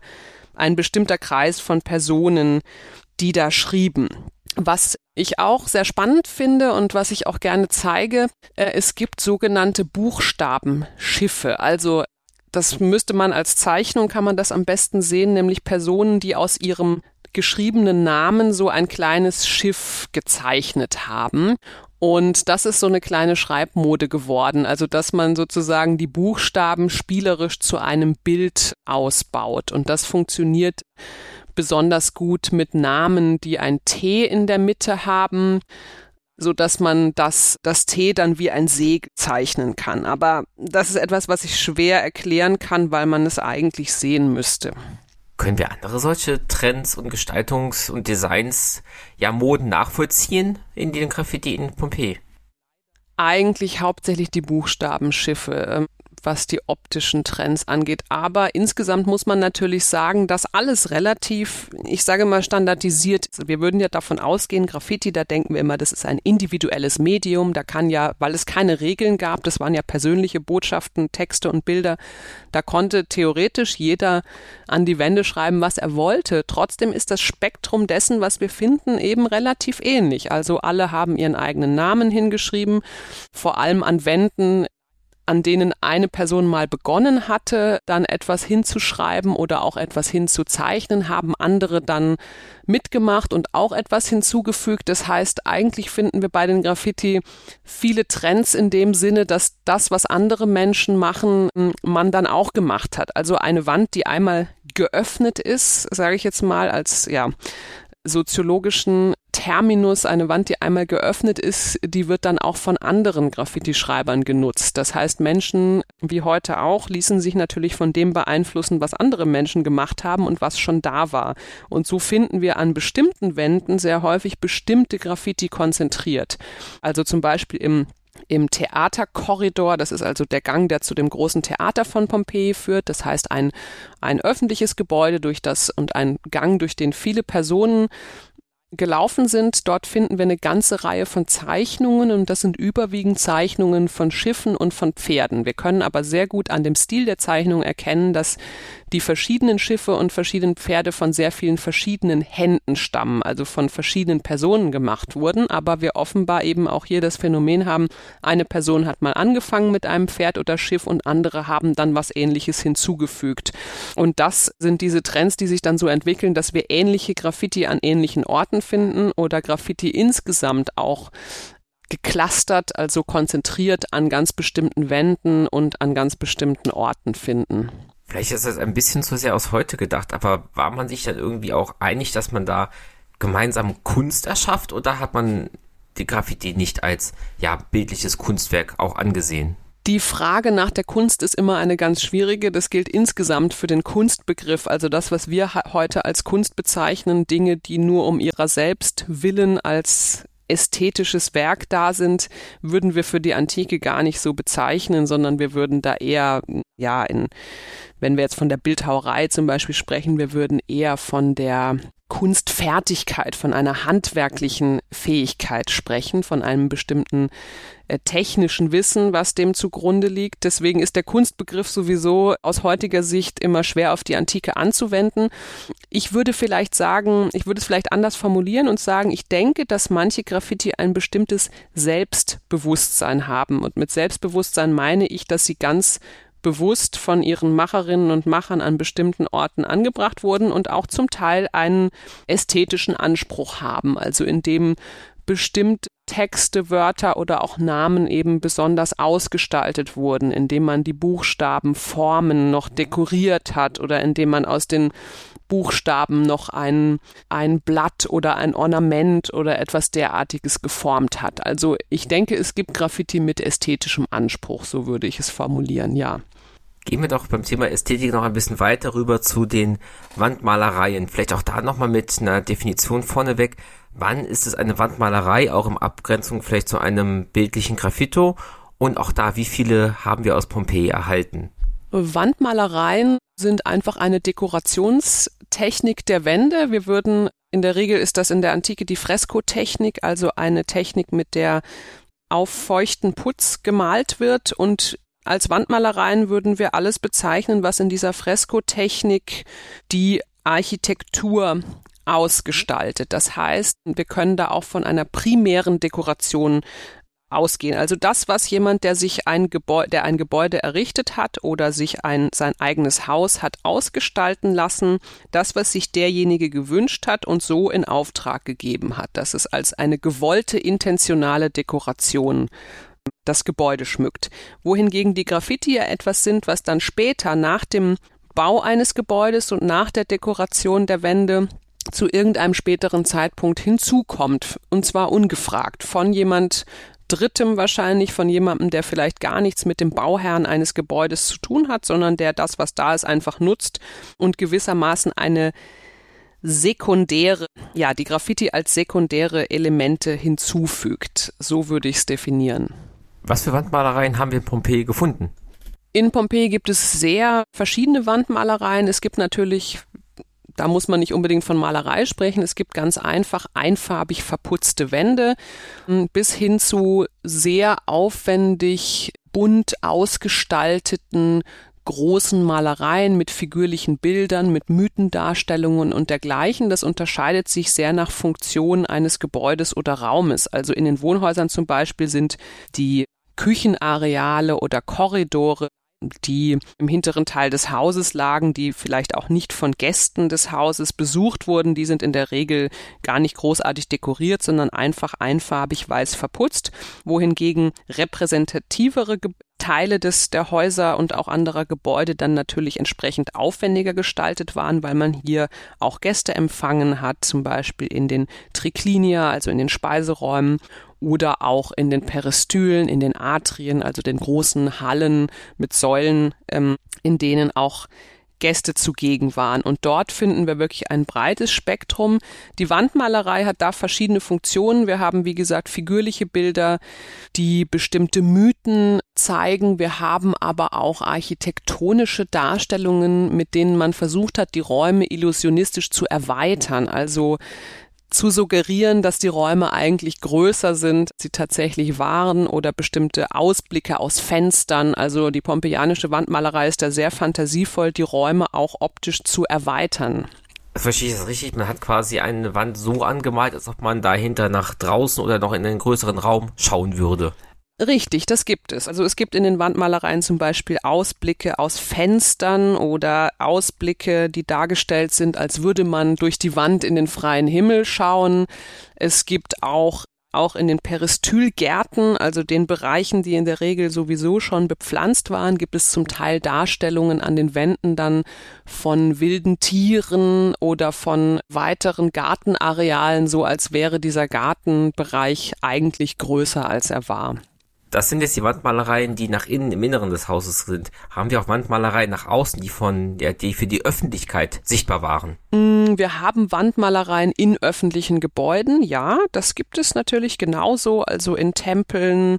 ein bestimmter Kreis von Personen, die da schrieben. Was ich auch sehr spannend finde und was ich auch gerne zeige, äh, es gibt sogenannte Buchstabenschiffe. Also das müsste man als Zeichnung, kann man das am besten sehen, nämlich Personen, die aus ihrem geschriebenen Namen so ein kleines Schiff gezeichnet haben. Und das ist so eine kleine Schreibmode geworden, also dass man sozusagen die Buchstaben spielerisch zu einem Bild ausbaut. Und das funktioniert besonders gut mit Namen, die ein T in der Mitte haben so dass man das, das T dann wie ein See zeichnen kann. Aber das ist etwas, was ich schwer erklären kann, weil man es eigentlich sehen müsste. Können wir andere solche Trends und Gestaltungs- und Designs, ja, Moden nachvollziehen in den Graffiti in Pompeji? Eigentlich hauptsächlich die Buchstabenschiffe. Was die optischen Trends angeht. Aber insgesamt muss man natürlich sagen, dass alles relativ, ich sage mal, standardisiert ist. Wir würden ja davon ausgehen, Graffiti, da denken wir immer, das ist ein individuelles Medium. Da kann ja, weil es keine Regeln gab, das waren ja persönliche Botschaften, Texte und Bilder, da konnte theoretisch jeder an die Wände schreiben, was er wollte. Trotzdem ist das Spektrum dessen, was wir finden, eben relativ ähnlich. Also alle haben ihren eigenen Namen hingeschrieben, vor allem an Wänden an denen eine Person mal begonnen hatte, dann etwas hinzuschreiben oder auch etwas hinzuzeichnen, haben andere dann mitgemacht und auch etwas hinzugefügt. Das heißt, eigentlich finden wir bei den Graffiti viele Trends in dem Sinne, dass das, was andere Menschen machen, man dann auch gemacht hat. Also eine Wand, die einmal geöffnet ist, sage ich jetzt mal, als ja soziologischen Terminus, eine Wand, die einmal geöffnet ist, die wird dann auch von anderen Graffiti-Schreibern genutzt. Das heißt, Menschen wie heute auch ließen sich natürlich von dem beeinflussen, was andere Menschen gemacht haben und was schon da war. Und so finden wir an bestimmten Wänden sehr häufig bestimmte Graffiti konzentriert. Also zum Beispiel im im Theaterkorridor. Das ist also der Gang, der zu dem großen Theater von Pompeji führt. Das heißt ein, ein öffentliches Gebäude durch das und ein Gang, durch den viele Personen gelaufen sind. Dort finden wir eine ganze Reihe von Zeichnungen und das sind überwiegend Zeichnungen von Schiffen und von Pferden. Wir können aber sehr gut an dem Stil der Zeichnung erkennen, dass die verschiedenen Schiffe und verschiedenen Pferde von sehr vielen verschiedenen Händen stammen, also von verschiedenen Personen gemacht wurden, aber wir offenbar eben auch hier das Phänomen haben, eine Person hat mal angefangen mit einem Pferd oder Schiff und andere haben dann was ähnliches hinzugefügt. Und das sind diese Trends, die sich dann so entwickeln, dass wir ähnliche Graffiti an ähnlichen Orten finden oder Graffiti insgesamt auch geclustert, also konzentriert an ganz bestimmten Wänden und an ganz bestimmten Orten finden. Vielleicht ist das ein bisschen zu sehr aus heute gedacht, aber war man sich dann irgendwie auch einig, dass man da gemeinsam Kunst erschafft oder hat man die Graffiti nicht als ja bildliches Kunstwerk auch angesehen? Die Frage nach der Kunst ist immer eine ganz schwierige. Das gilt insgesamt für den Kunstbegriff, also das, was wir heute als Kunst bezeichnen, Dinge, die nur um ihrer selbst willen als ästhetisches Werk da sind, würden wir für die Antike gar nicht so bezeichnen, sondern wir würden da eher, ja, in, wenn wir jetzt von der Bildhauerei zum Beispiel sprechen, wir würden eher von der Kunstfertigkeit, von einer handwerklichen Fähigkeit sprechen, von einem bestimmten äh, technischen Wissen, was dem zugrunde liegt. Deswegen ist der Kunstbegriff sowieso aus heutiger Sicht immer schwer auf die Antike anzuwenden. Ich würde vielleicht sagen, ich würde es vielleicht anders formulieren und sagen, ich denke, dass manche Graffiti ein bestimmtes Selbstbewusstsein haben. Und mit Selbstbewusstsein meine ich, dass sie ganz bewusst von ihren Macherinnen und Machern an bestimmten Orten angebracht wurden und auch zum Teil einen ästhetischen Anspruch haben, also in dem bestimmt Texte, Wörter oder auch Namen eben besonders ausgestaltet wurden, indem man die Buchstaben, Formen noch dekoriert hat oder indem man aus den Buchstaben noch ein, ein Blatt oder ein Ornament oder etwas derartiges geformt hat. Also ich denke, es gibt Graffiti mit ästhetischem Anspruch, so würde ich es formulieren, ja. Gehen wir doch beim Thema Ästhetik noch ein bisschen weiter rüber zu den Wandmalereien. Vielleicht auch da nochmal mit einer Definition vorneweg. Wann ist es eine Wandmalerei, auch in Abgrenzung vielleicht zu einem bildlichen Graffito? Und auch da, wie viele haben wir aus Pompeji erhalten? Wandmalereien sind einfach eine Dekorationstechnik der Wände. Wir würden, in der Regel ist das in der Antike die Freskotechnik, also eine Technik, mit der auf feuchten Putz gemalt wird und als Wandmalereien würden wir alles bezeichnen, was in dieser Freskotechnik die Architektur ausgestaltet. Das heißt, wir können da auch von einer primären Dekoration ausgehen. Also das, was jemand, der sich ein Gebäude, der ein Gebäude errichtet hat oder sich ein, sein eigenes Haus hat ausgestalten lassen, das, was sich derjenige gewünscht hat und so in Auftrag gegeben hat. Das ist als eine gewollte intentionale Dekoration das Gebäude schmückt. Wohingegen die Graffiti ja etwas sind, was dann später nach dem Bau eines Gebäudes und nach der Dekoration der Wände zu irgendeinem späteren Zeitpunkt hinzukommt, und zwar ungefragt von jemand Drittem wahrscheinlich, von jemandem, der vielleicht gar nichts mit dem Bauherrn eines Gebäudes zu tun hat, sondern der das, was da ist, einfach nutzt und gewissermaßen eine sekundäre, ja, die Graffiti als sekundäre Elemente hinzufügt. So würde ich es definieren. Was für Wandmalereien haben wir in Pompeji gefunden? In Pompeji gibt es sehr verschiedene Wandmalereien. Es gibt natürlich da muss man nicht unbedingt von Malerei sprechen. Es gibt ganz einfach einfarbig verputzte Wände hm, bis hin zu sehr aufwendig bunt ausgestalteten großen Malereien mit figürlichen Bildern, mit Mythendarstellungen und dergleichen. Das unterscheidet sich sehr nach Funktion eines Gebäudes oder Raumes. Also in den Wohnhäusern zum Beispiel sind die Küchenareale oder Korridore die im hinteren Teil des Hauses lagen, die vielleicht auch nicht von Gästen des Hauses besucht wurden. Die sind in der Regel gar nicht großartig dekoriert, sondern einfach einfarbig weiß verputzt, wohingegen repräsentativere Teile des, der Häuser und auch anderer Gebäude dann natürlich entsprechend aufwendiger gestaltet waren, weil man hier auch Gäste empfangen hat, zum Beispiel in den Triklinia, also in den Speiseräumen oder auch in den Peristylen, in den Atrien, also den großen Hallen mit Säulen, ähm, in denen auch Gäste zugegen waren. Und dort finden wir wirklich ein breites Spektrum. Die Wandmalerei hat da verschiedene Funktionen. Wir haben, wie gesagt, figürliche Bilder, die bestimmte Mythen zeigen. Wir haben aber auch architektonische Darstellungen, mit denen man versucht hat, die Räume illusionistisch zu erweitern. Also zu suggerieren, dass die Räume eigentlich größer sind, sie tatsächlich waren oder bestimmte Ausblicke aus Fenstern. Also die pompeianische Wandmalerei ist da sehr fantasievoll, die Räume auch optisch zu erweitern. Verstehe ich das richtig? Man hat quasi eine Wand so angemalt, als ob man dahinter nach draußen oder noch in einen größeren Raum schauen würde. Richtig, das gibt es. Also es gibt in den Wandmalereien zum Beispiel Ausblicke aus Fenstern oder Ausblicke, die dargestellt sind, als würde man durch die Wand in den freien Himmel schauen. Es gibt auch auch in den Peristylgärten, also den Bereichen, die in der Regel sowieso schon bepflanzt waren, gibt es zum Teil Darstellungen an den Wänden dann von wilden Tieren oder von weiteren Gartenarealen, so als wäre dieser Gartenbereich eigentlich größer als er war. Das sind jetzt die Wandmalereien, die nach innen im Inneren des Hauses sind. Haben wir auch Wandmalereien nach außen, die von der, die für die Öffentlichkeit sichtbar waren? Mm, wir haben Wandmalereien in öffentlichen Gebäuden. Ja, das gibt es natürlich genauso. Also in Tempeln,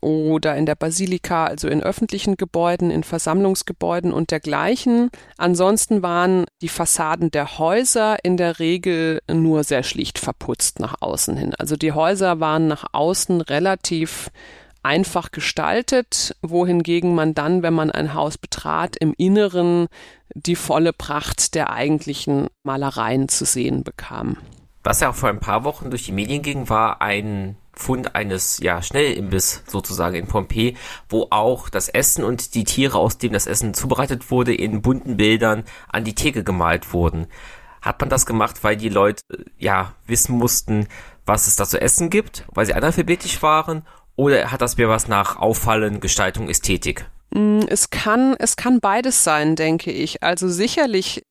oder in der Basilika, also in öffentlichen Gebäuden, in Versammlungsgebäuden und dergleichen. Ansonsten waren die Fassaden der Häuser in der Regel nur sehr schlicht verputzt nach außen hin. Also die Häuser waren nach außen relativ einfach gestaltet, wohingegen man dann, wenn man ein Haus betrat, im Inneren die volle Pracht der eigentlichen Malereien zu sehen bekam. Was ja auch vor ein paar Wochen durch die Medien ging, war ein Fund eines ja Schnellimbiss sozusagen in Pompeji, wo auch das Essen und die Tiere, aus dem das Essen zubereitet wurde, in bunten Bildern an die Theke gemalt wurden. Hat man das gemacht, weil die Leute ja wissen mussten, was es da zu essen gibt, weil sie analphabetisch waren, oder hat das mehr was nach Auffallen, Gestaltung, Ästhetik? Mm, es kann, es kann beides sein, denke ich. Also sicherlich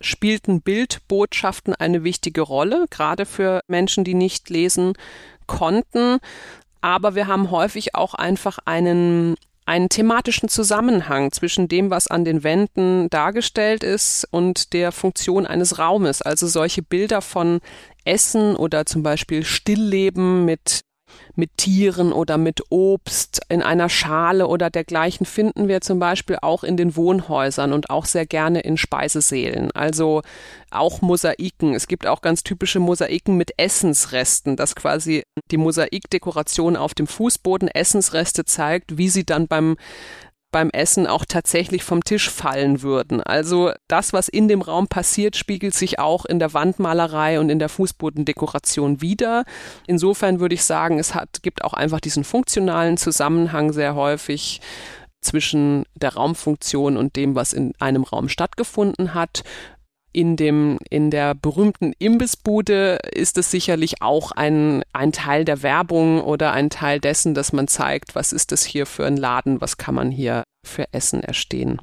spielten Bildbotschaften eine wichtige Rolle, gerade für Menschen, die nicht lesen konnten. Aber wir haben häufig auch einfach einen einen thematischen Zusammenhang zwischen dem, was an den Wänden dargestellt ist und der Funktion eines Raumes. Also solche Bilder von Essen oder zum Beispiel Stillleben mit mit Tieren oder mit Obst in einer Schale oder dergleichen finden wir zum Beispiel auch in den Wohnhäusern und auch sehr gerne in Speisesälen. Also auch Mosaiken. Es gibt auch ganz typische Mosaiken mit Essensresten, dass quasi die Mosaikdekoration auf dem Fußboden Essensreste zeigt, wie sie dann beim beim Essen auch tatsächlich vom Tisch fallen würden. Also das, was in dem Raum passiert, spiegelt sich auch in der Wandmalerei und in der Fußbodendekoration wieder. Insofern würde ich sagen, es hat, gibt auch einfach diesen funktionalen Zusammenhang sehr häufig zwischen der Raumfunktion und dem, was in einem Raum stattgefunden hat in dem, in der berühmten Imbissbude ist es sicherlich auch ein, ein Teil der Werbung oder ein Teil dessen, dass man zeigt, was ist das hier für ein Laden, was kann man hier für Essen erstehen.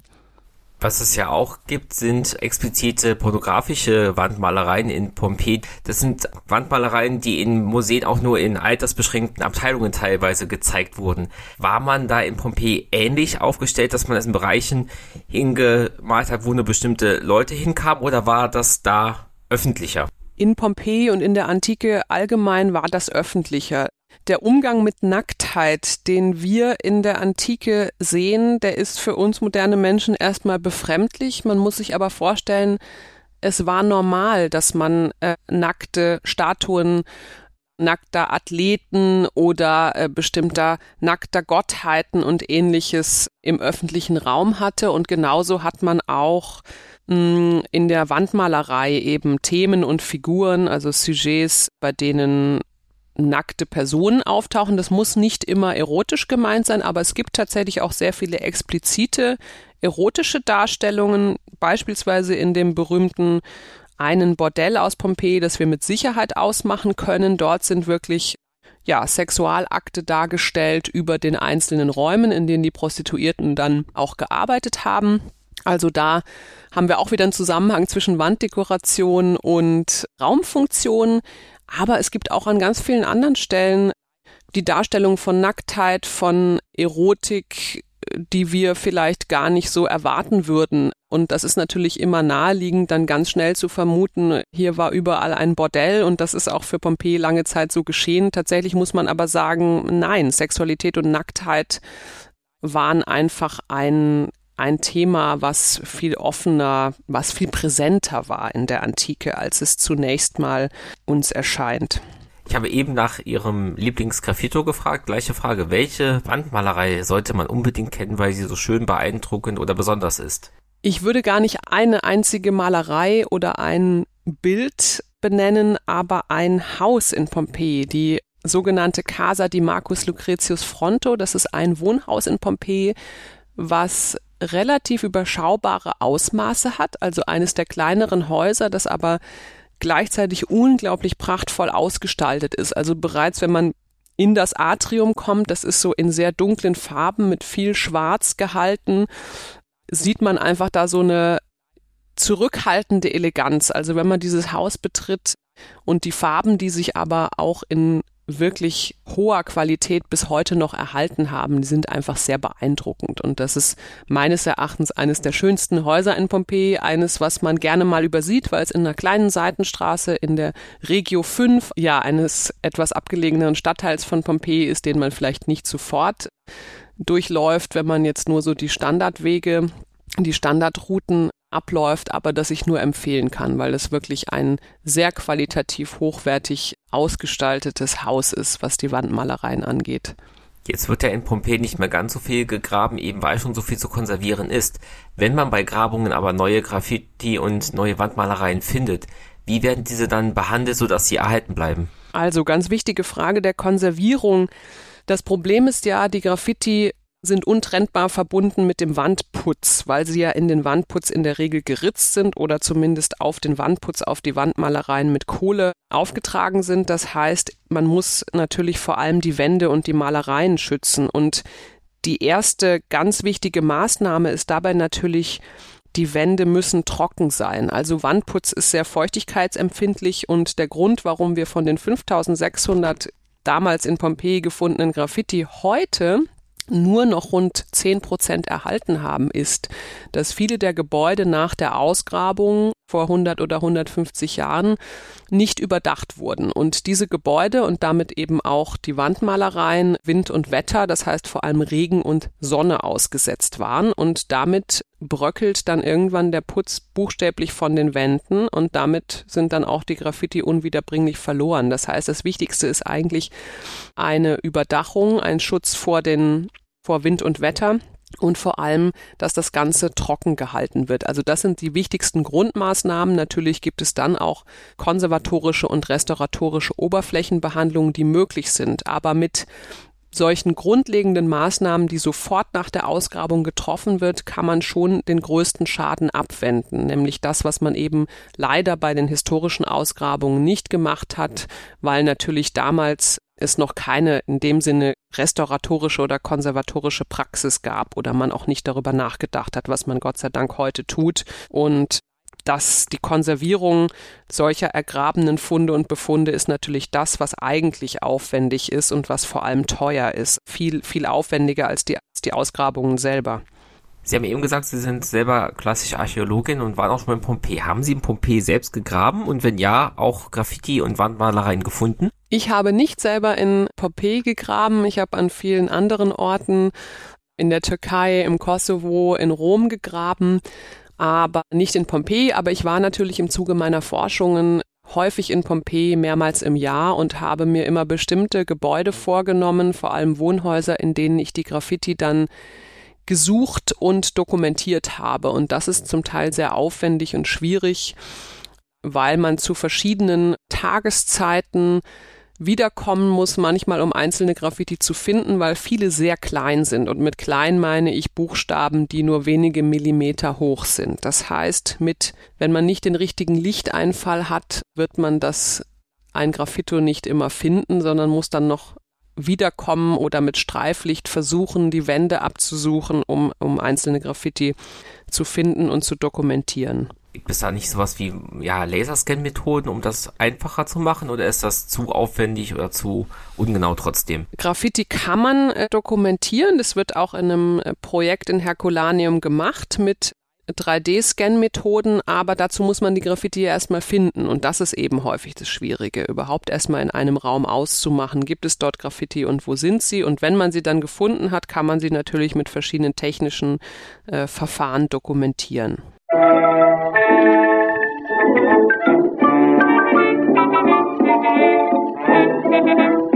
Was es ja auch gibt, sind explizite pornografische Wandmalereien in Pompeji. Das sind Wandmalereien, die in Museen auch nur in altersbeschränkten Abteilungen teilweise gezeigt wurden. War man da in Pompeji ähnlich aufgestellt, dass man es in Bereichen hingemalt hat, wo nur bestimmte Leute hinkamen, oder war das da öffentlicher? In Pompeji und in der Antike allgemein war das öffentlicher der Umgang mit Nacktheit, den wir in der Antike sehen, der ist für uns moderne Menschen erstmal befremdlich. Man muss sich aber vorstellen, es war normal, dass man äh, nackte Statuen nackter Athleten oder äh, bestimmter nackter Gottheiten und ähnliches im öffentlichen Raum hatte. Und genauso hat man auch mh, mm, in der Wandmalerei eben Themen und Figuren, also Sujets, bei denen nackte Personen auftauchen. Das muss nicht immer erotisch gemeint sein, aber es gibt tatsächlich auch sehr viele explizite erotische Darstellungen, beispielsweise in dem berühmten einen Bordell aus Pompeji, das wir mit Sicherheit ausmachen können. Dort sind wirklich ja, Sexualakte dargestellt über den einzelnen Räumen, in denen die Prostituierten dann auch gearbeitet haben. Also da haben wir auch wieder einen Zusammenhang zwischen Wanddekoration und Raumfunktion. Aber es gibt auch an ganz vielen anderen Stellen die Darstellung von Nacktheit, von Erotik, die wir vielleicht gar nicht so erwarten würden. Und das ist natürlich immer naheliegend, dann ganz schnell zu vermuten, hier war überall ein Bordell und das ist auch für Pompeji lange Zeit so geschehen. Tatsächlich muss man aber sagen, nein, Sexualität und Nacktheit waren einfach ein ein Thema, was viel offener, was viel präsenter war in der Antike, als es zunächst mal uns erscheint. Ich habe eben nach Ihrem Lieblingsgraffito gefragt. Gleiche Frage. Welche Wandmalerei sollte man unbedingt kennen, weil sie so schön beeindruckend oder besonders ist? Ich würde gar nicht eine einzige Malerei oder ein Bild benennen, aber ein Haus in Pompeji, die sogenannte Casa di Marcus Lucretius Fronto. Das ist ein Wohnhaus in Pompeji, was relativ überschaubare Ausmaße hat, also eines der kleineren Häuser, das aber gleichzeitig unglaublich prachtvoll ausgestaltet ist. Also bereits, wenn man in das Atrium kommt, das ist so in sehr dunklen Farben mit viel Schwarz gehalten, sieht man einfach da so eine zurückhaltende Eleganz. Also wenn man dieses Haus betritt und die Farben, die sich aber auch in wirklich hoher Qualität bis heute noch erhalten haben, die sind einfach sehr beeindruckend. Und das ist meines Erachtens eines der schönsten Häuser in Pompeji, eines, was man gerne mal übersieht, weil es in einer kleinen Seitenstraße in der Regio 5, ja, eines etwas abgelegenen Stadtteils von Pompeji ist, den man vielleicht nicht sofort durchläuft, wenn man jetzt nur so die Standardwege die Standardrouten abläuft, aber das ich nur empfehlen kann, weil es wirklich ein sehr qualitativ hochwertig ausgestaltetes Haus ist, was die Wandmalereien angeht. Jetzt wird ja in Pompeji nicht mehr ganz so viel gegraben, eben weil schon so viel zu konservieren ist. Wenn man bei Grabungen aber neue Graffiti und neue Wandmalereien findet, wie werden diese dann behandelt, sodass sie erhalten bleiben? Also ganz wichtige Frage der Konservierung. Das Problem ist ja, die Graffiti sind untrennbar verbunden mit dem Wandputz, weil sie ja in den Wandputz in der Regel geritzt sind oder zumindest auf den Wandputz, auf die Wandmalereien mit Kohle aufgetragen sind. Das heißt, man muss natürlich vor allem die Wände und die Malereien schützen. Und die erste ganz wichtige Maßnahme ist dabei natürlich, die Wände müssen trocken sein. Also Wandputz ist sehr feuchtigkeitsempfindlich und der Grund, warum wir von den 5600 damals in Pompeji gefundenen Graffiti heute nur noch rund 10 Prozent erhalten haben, ist, dass viele der Gebäude nach der Ausgrabung vor 100 oder 150 Jahren nicht überdacht wurden. Und diese Gebäude und damit eben auch die Wandmalereien Wind und Wetter, das heißt vor allem Regen und Sonne ausgesetzt waren. Und damit bröckelt dann irgendwann der Putz buchstäblich von den Wänden und damit sind dann auch die Graffiti unwiederbringlich verloren. Das heißt, das Wichtigste ist eigentlich eine Überdachung, ein Schutz vor den vor Wind und Wetter und vor allem, dass das Ganze trocken gehalten wird. Also das sind die wichtigsten Grundmaßnahmen. Natürlich gibt es dann auch konservatorische und restauratorische Oberflächenbehandlungen, die möglich sind, aber mit solchen grundlegenden Maßnahmen, die sofort nach der Ausgrabung getroffen wird, kann man schon den größten Schaden abwenden, nämlich das, was man eben leider bei den historischen Ausgrabungen nicht gemacht hat, weil natürlich damals es noch keine in dem Sinne restauratorische oder konservatorische Praxis gab oder man auch nicht darüber nachgedacht hat, was man Gott sei Dank heute tut. Und dass die Konservierung solcher ergrabenen Funde und Befunde ist natürlich das, was eigentlich aufwendig ist und was vor allem teuer ist. Viel, viel aufwendiger als die, als die Ausgrabungen selber. Sie haben eben gesagt, Sie sind selber klassische Archäologin und waren auch schon mal in Pompeji. Haben Sie in Pompeji selbst gegraben und wenn ja, auch Graffiti und Wandmalereien gefunden? Ich habe nicht selber in Pompeji gegraben. Ich habe an vielen anderen Orten in der Türkei, im Kosovo, in Rom gegraben aber nicht in Pompeji. Aber ich war natürlich im Zuge meiner Forschungen häufig in Pompeji mehrmals im Jahr und habe mir immer bestimmte Gebäude vorgenommen, vor allem Wohnhäuser, in denen ich die Graffiti dann gesucht und dokumentiert habe. Und das ist zum Teil sehr aufwendig und schwierig, weil man zu verschiedenen Tageszeiten wiederkommen muss, manchmal um einzelne Graffiti zu finden, weil viele sehr klein sind. Und mit klein meine ich Buchstaben, die nur wenige Millimeter hoch sind. Das heißt, mit, wenn man nicht den richtigen Lichteinfall hat, wird man das ein Graffito nicht immer finden, sondern muss dann noch wiederkommen oder mit Streiflicht versuchen, die Wände abzusuchen, um, um einzelne Graffiti zu finden und zu dokumentieren. Gibt es da nicht sowas wie ja, Laserscan-Methoden, um das einfacher zu machen oder ist das zu aufwendig oder zu ungenau trotzdem? Graffiti kann man äh, dokumentieren. Das wird auch in einem äh, Projekt in Herculaneum gemacht mit 3D-Scan-Methoden, aber dazu muss man die Graffiti ja erstmal finden und das ist eben häufig das Schwierige, überhaupt erstmal in einem Raum auszumachen, gibt es dort Graffiti und wo sind sie und wenn man sie dann gefunden hat, kann man sie natürlich mit verschiedenen technischen äh, Verfahren dokumentieren. Thank you.